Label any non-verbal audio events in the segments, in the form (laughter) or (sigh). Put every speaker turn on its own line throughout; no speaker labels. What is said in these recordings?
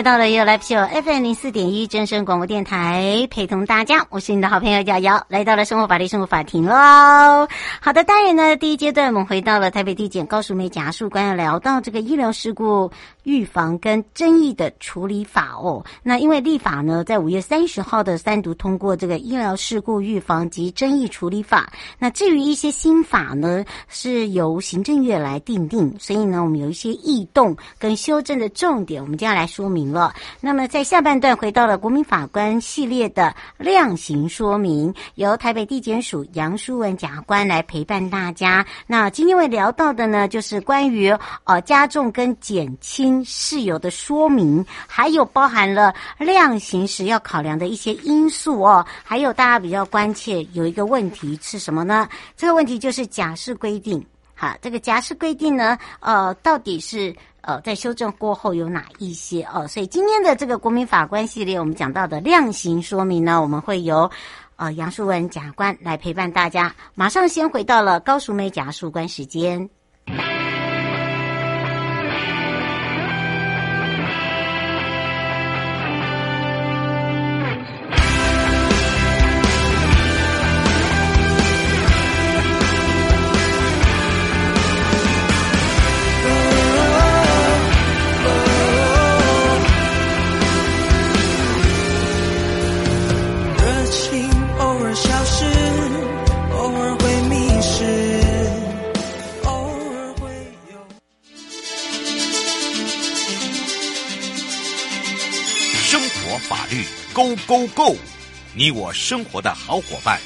来到了 You Live Show FM 零四点一真声广播电台，陪同大家，我是你的好朋友瑶瑶，来到了生活法律生活法庭喽。好的，当然呢，第一阶段我们回到了台北地检高淑梅检察官，要聊到这个医疗事故预防跟争议的处理法哦。那因为立法呢，在五月三十号的三读通过这个医疗事故预防及争议处理法。那至于一些新法呢，是由行政院来订定，所以呢，我们有一些异动跟修正的重点，我们接下来说。明了。那么在下半段回到了国民法官系列的量刑说明，由台北地检署杨书文检察官来陪伴大家。那今天会聊到的呢，就是关于呃加重跟减轻事由的说明，还有包含了量刑时要考量的一些因素哦。还有大家比较关切有一个问题是什么呢？这个问题就是假释规定。好，这个假释规定呢，呃，到底是？呃，在修正过后有哪一些哦？所以今天的这个国民法官系列，我们讲到的量刑说明呢，我们会由呃杨淑文假官来陪伴大家。马上先回到了高淑梅检察官时间。
Go Go，你我生活的好伙伴，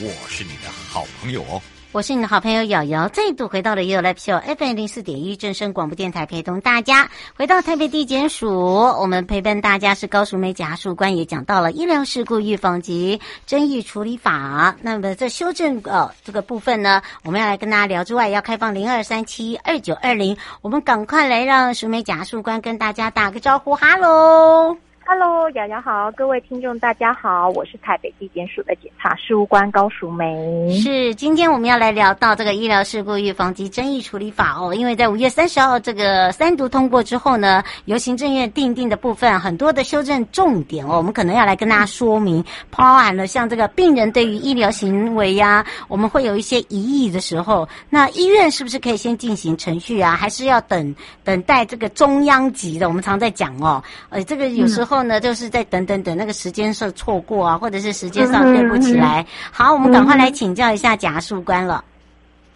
我是你的好朋友哦。
我是你的好朋友瑶瑶，再度回到了 You Live Show FM 零四点一正声广播电台，陪同大家回到台北地检署。我们陪伴大家是高淑梅检察官，也讲到了医疗事故预防及争议处理法。那么这修正呃这个部分呢，我们要来跟大家聊之外，要开放零二三七二九二零，我们赶快来让淑梅检察官跟大家打个招呼，哈喽。
Hello，瑶瑶好，各位听众大家好，我是台北地检署的检察事务官高淑梅。
是，今天我们要来聊到这个医疗事故预防及争议处理法哦，因为在五月三十号这个三读通过之后呢，由行政院订定的部分很多的修正重点哦，我们可能要来跟大家说明，包含了像这个病人对于医疗行为呀、啊，我们会有一些疑义的时候，那医院是不是可以先进行程序啊，还是要等等待这个中央级的？我们常在讲哦，呃，这个有时候。后呢，就是在等等等那个时间上错过啊，或者是时间上对不起来。好，我们赶快来请教一下贾树官了。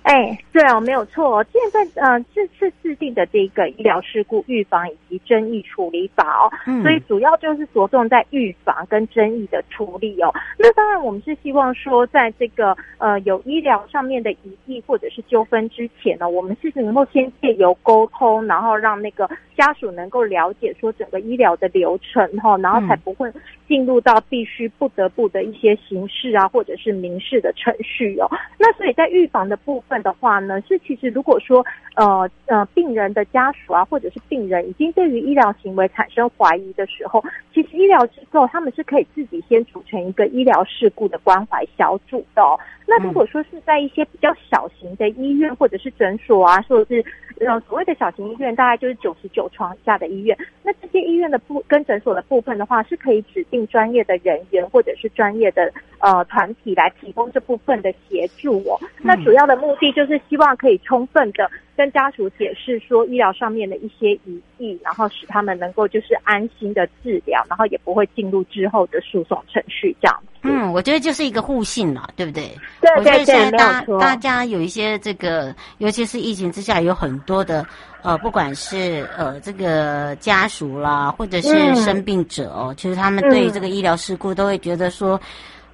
哎，对哦，没有错。现在呃，这次制定的这个医疗事故预防以及争议处理法哦，嗯，所以主要就是着重在预防跟争议的处理哦。那当然，我们是希望说，在这个呃有医疗上面的疑义或者是纠纷之前呢，我们是能够先借由沟通，然后让那个家属能够了解说整个医疗的流程哈，然后才不会进入到必须不得不的一些刑事啊或者是民事的程序哦。那所以在预防的部分。的话呢，是其实如果说呃呃病人的家属啊，或者是病人已经对于医疗行为产生怀疑的时候，其实医疗机构他们是可以自己先组成一个医疗事故的关怀小组的哦。那如果说是在一些比较小型的医院或者是诊所啊，或者是呃所谓的小型医院，大概就是九十九床以下的医院，那这些医院的部跟诊所的部分的话，是可以指定专业的人员或者是专业的呃团体来提供这部分的协助哦。那主要的目的就是希望可以充分的。跟家属解释说医疗上面的一些疑义，然后使他们能够就是安心的治疗，然后也不会进入之后的诉讼程序这样。
嗯，我觉得就是一个互信了，对不对？
对对对，
大家有一些这个，尤其是疫情之下，有很多的呃，不管是呃这个家属啦，或者是生病者哦，嗯、其实他们对这个医疗事故都会觉得说，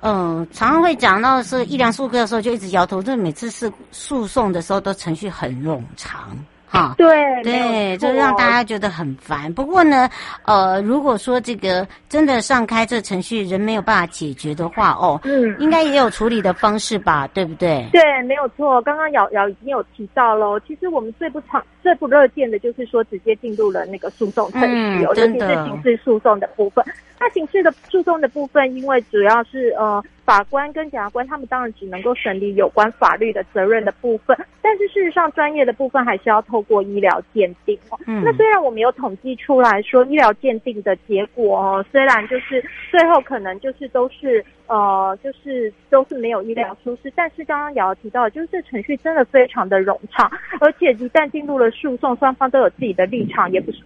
嗯、呃，常常会讲到是医疗事故的时候就一直摇头，就每次是诉讼的时候都程序很冗长。哈，
对
对，就让大家觉得很烦。不过呢，呃，如果说这个真的上开这程序，人没有办法解决的话，哦，嗯，应该也有处理的方式吧，对不对？
对，没有错。刚刚瑶瑶已经有提到喽，其实我们最不常、最不乐见的就是说直接进入了那个诉讼程序，尤其是刑事诉讼的部分。那刑事的诉讼的部分，因为主要是呃法官跟检察官，他们当然只能够审理有关法律的责任的部分，但是事实上专业的部分还是要透过医疗鉴定哦。嗯。那虽然我们有统计出来说医疗鉴定的结果哦，虽然就是最后可能就是都是呃就是都是没有医疗疏失，但是刚刚瑶瑶提到的，就是这程序真的非常的冗长，而且一旦进入了诉讼，双方都有自己的立场，也不是。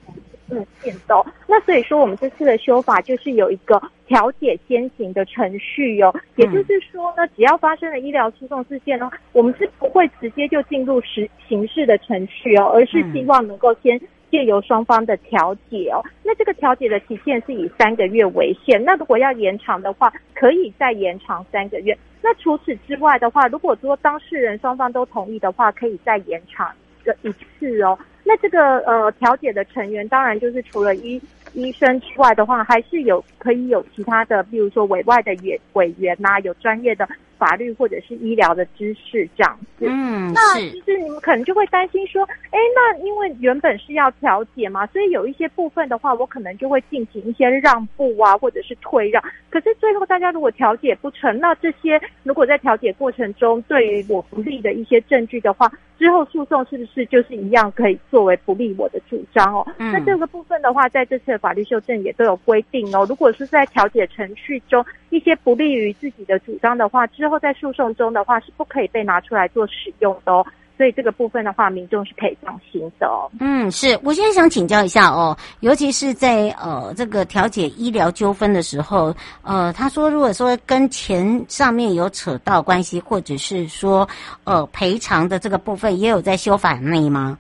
嗯，变动。那所以说，我们这次的修法就是有一个调解先行的程序哦，也就是说呢，只要发生了医疗诉讼事件呢，我们是不会直接就进入实刑事的程序哦，而是希望能够先借由双方的调解哦。那这个调解的期限是以三个月为限，那如果要延长的话，可以再延长三个月。那除此之外的话，如果说当事人双方都同意的话，可以再延长一个一次哦。那这个呃调解的成员，当然就是除了医医生之外的话，还是有可以有其他的，比如说委外的委委员呐、啊，有专业的。法律或者是医疗的知识这样子，嗯，那其实你们可能就会担心说，哎，那因为原本是要调解嘛，所以有一些部分的话，我可能就会进行一些让步啊，或者是退让。可是最后大家如果调解不成，那这些如果在调解过程中对于我不利的一些证据的话，之后诉讼是不是就是一样可以作为不利我的主张哦？嗯，那这个部分的话，在这次的法律修正也都有规定哦。如果是在调解程序中一些不利于自己的主张的话，之后在诉讼中的话是不可以被拿出来做使用的哦，所以这个部分的话，民众是可以放心的哦。
嗯，是我现在想请教一下哦，尤其是在呃这个调解医疗纠纷的时候，呃，他说如果说跟钱上面有扯到关系，或者是说呃赔偿的这个部分，也有在修法内吗？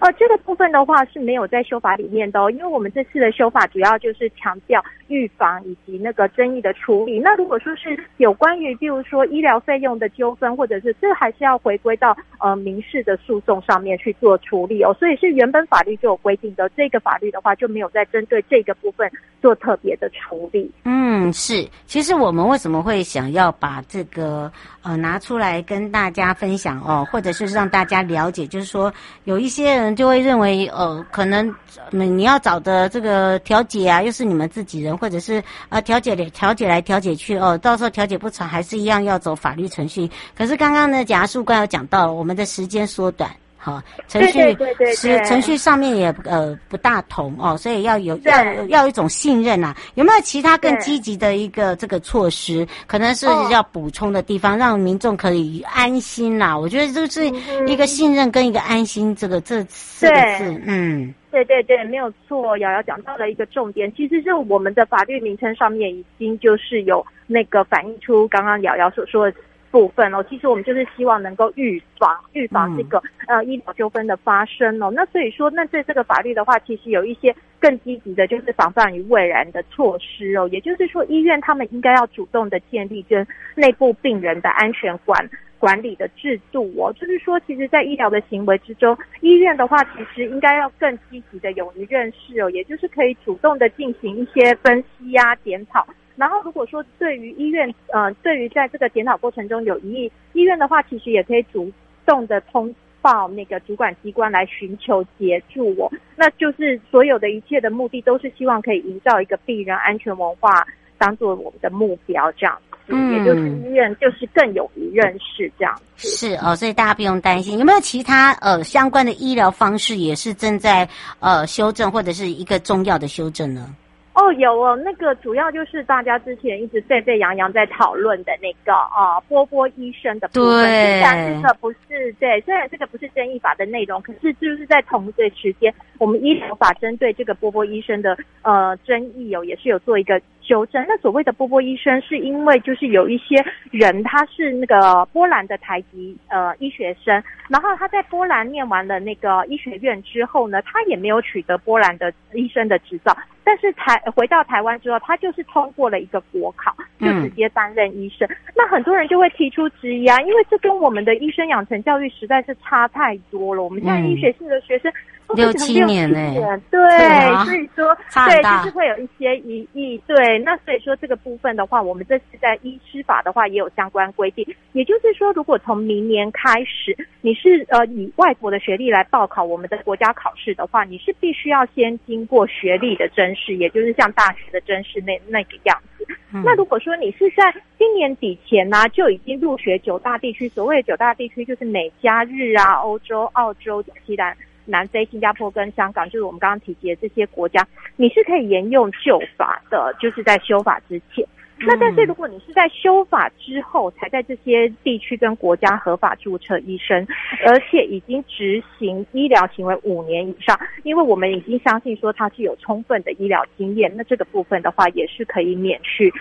呃，这个部分的话是没有在修法里面的哦，因为我们这次的修法主要就是强调预防以及那个争议的处理。那如果说是有关于，比如说医疗费用的纠纷，或者是这还是要回归到呃民事的诉讼上面去做处理哦。所以是原本法律就有规定的，这个法律的话就没有在针对这个部分做特别的处理。
嗯，是。其实我们为什么会想要把这个呃拿出来跟大家分享哦，或者是让大家了解，就是说有一些人。就会认为，哦，可能你要找的这个调解啊，又是你们自己人，或者是呃调解来调解来调解去，哦，到时候调解不成，还是一样要走法律程序。可是刚刚呢，检察官有讲到，我们的时间缩短。好，程序是程序上面也呃不大同哦，所以要有要要有一种信任呐、啊。有没有其他更积极的一个这个措施？可能是要补充的地方，让民众可以安心啦。我觉得这是一个信任跟一个安心，这个这四个字，嗯，
对对对，没有错。瑶瑶讲到了一个重点，其实是我们的法律名称上面已经就是有那个反映出刚刚瑶瑶所说的。部分哦，其实我们就是希望能够预防预防这个呃医疗纠纷的发生哦。那所以说，那对这个法律的话，其实有一些更积极的，就是防范于未然的措施哦。也就是说，医院他们应该要主动的建立跟内部病人的安全管管理的制度哦。就是说，其实，在医疗的行为之中，医院的话，其实应该要更积极的勇于认识哦，也就是可以主动的进行一些分析呀、检讨。然后，如果说对于医院，呃，对于在这个检讨过程中有疑义，医院的话，其实也可以主动的通报那个主管机关来寻求协助我。那就是所有的一切的目的，都是希望可以营造一个病人安全文化，当做我们的目标，这样。嗯，也就是医院就是更勇于认识这样子。
是哦，所以大家不用担心。有没有其他呃相关的医疗方式也是正在呃修正，或者是一个重要的修正呢？
哦，有哦，那个主要就是大家之前一直沸沸扬扬在讨论的那个啊，波波医生的部分。对，虽然这个不是对，虽然这个不是争议法的内容，可是就是在同一个时间，我们医疗法针对这个波波医生的呃争议哦，也是有做一个纠正。那所谓的波波医生，是因为就是有一些人他是那个波兰的台籍呃医学生，然后他在波兰念完了那个医学院之后呢，他也没有取得波兰的医生的执照。但是台回到台湾之后，他就是通过了一个国考，就直接担任医生。那很多人就会提出质疑啊，因为这跟我们的医生养成教育实在是差太多了。我们现在医学系的学生六七年呢、欸，对，啊、所以说 (laughs) 对，就是会有一些疑义。对，那所以说这个部分的话，我们这次在医师法的话也有相关规定。也就是说，如果从明年开始，你是呃以外国的学历来报考我们的国家考试的话，你是必须要先经过学历的甄。试，也就是像大学的甄试那那个样子。嗯、那如果说你是在今年底前呢、啊，就已经入学九大地区，所谓的九大地区就是美加日啊、欧洲、澳洲、新西兰、南非、新加坡跟香港，就是我们刚刚提及的这些国家，你是可以沿用旧法的，就是在修法之前。那但是如果你是在修法之后才在这些地区跟国家合法注册医生，而且已经执行医疗行为五年以上，因为我们已经相信说他是有充分的医疗经验，那这个部分的话也是可以免去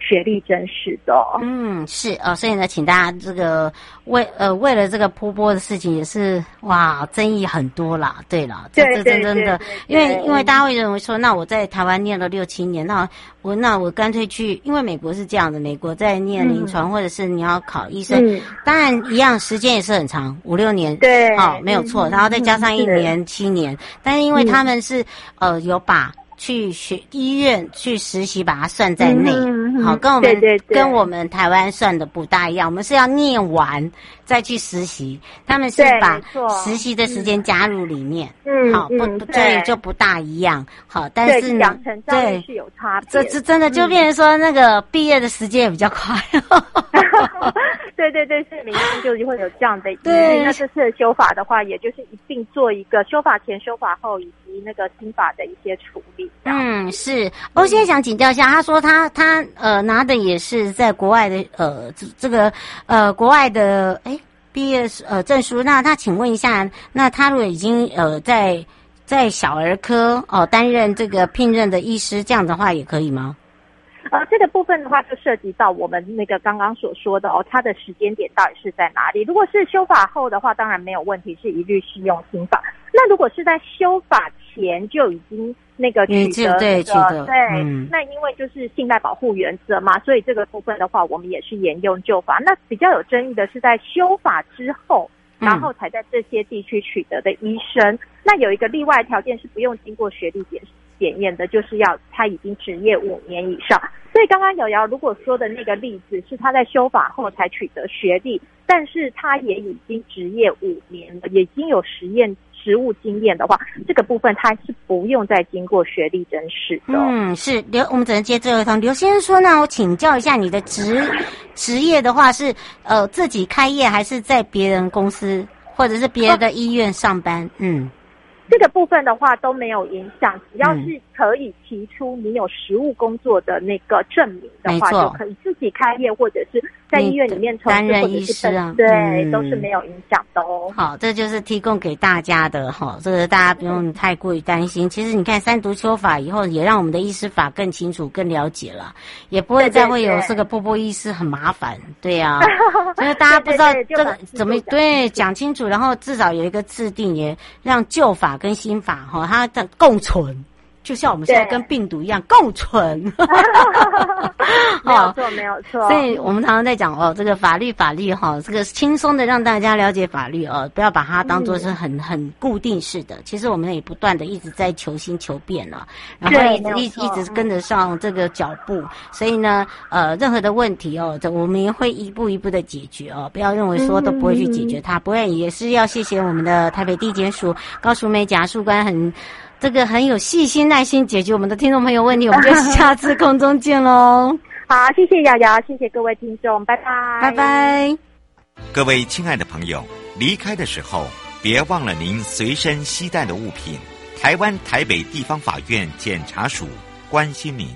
学历真实的。
嗯，是啊、哦，所以呢，请大家这个为呃为了这个波波的事情也是哇争议很多啦。对了，这这真真的，因为因为大家会认为说，那我在台湾念了六七年，那我那我干脆去，因为。美国是这样的，美国在念临床，嗯、或者是你要考医生，嗯、当然一样时间也是很长，五六年，
对，
好、哦，没有错，然后再加上一年、嗯、七年，但是因为他们是、嗯、呃有把。去学医院去实习，把它算在内，嗯、好，跟我们跟我们台湾算的不大一样。我们是要念完再去实习，他们是把实习的时间加入里面，嗯，好，不，不，所以就不大一样。好，但是呢，对，是有差别。这这真的就变成说，那个毕业的时间也比较快。(laughs) (laughs)
对对对，是民间就会有这样的。对，那这次的修法的话，也就是一并做一个修法前、修法后以及那个新法的一些处理。
嗯，是。我现在想请教一下，他说他他呃拿的也是在国外的呃这这个呃国外的哎毕业呃证书。那他请问一下，那他如果已经呃在在小儿科哦、呃、担任这个聘任的医师，这样的话也可以吗？
呃，这个部分的话就涉及到我们那个刚刚所说的哦，它的时间点到底是在哪里？如果是修法后的话，当然没有问题，是一律适用新法。那如果是在修法前就已经那个取得、那个、对取得对，嗯、那因为就是信赖保护原则嘛，所以这个部分的话，我们也是沿用旧法。那比较有争议的是在修法之后，然后才在这些地区取得的医生，嗯、那有一个例外条件是不用经过学历检检验的，就是要他已经执业五年以上。所以刚刚瑶瑶如果说的那个例子是他在修法后才取得学历，但是他也已经执业五年了，已经有实验。实务经验的话，这个部分他是不用再经过学历甄试的。
嗯，是刘，我们只能接最后一通。刘先生说呢，我请教一下你的职职业的话是呃自己开业还是在别人公司或者是别的医院上班？哦、嗯，
这个部分的话都没有影响，只要是可以提出你有实务工作的那个证明的话，就可以自己开业或者是。在医院里面担任医师啊，对，嗯、都是没有影响的哦。
好，这就是提供给大家的哈，这个大家不用太过于担心。其实你看三读修法以后，也让我们的医师法更清楚、更了解了，也不会再会有这个波波医师很麻烦。对呀，因为大家不知道 (laughs) 这个怎么对讲清楚，然后至少有一个制定，也让旧法跟新法哈它的共存。就像我们现在跟病毒一样共存，(laughs)
没有错，没有错。
所以我们常常在讲哦，这个法律法律哈，这个轻松的让大家了解法律哦，不要把它当做是很很固定式的。其实我们也不断的一直在求新求变了，然后一直一一直跟得上这个脚步。所以呢，呃，任何的问题哦，这我们也会一步一步的解决哦，不要认为说都不会去解决它，不会也是要谢谢我们的台北地检署高淑梅检察官很。这个很有细心耐心解决我们的听众朋友问题，我们就下次空中见喽。(laughs)
好，谢谢瑶瑶，谢谢各位听众，拜拜，
拜拜。
各位亲爱的朋友，离开的时候别忘了您随身携带的物品。台湾台北地方法院检察署关心您。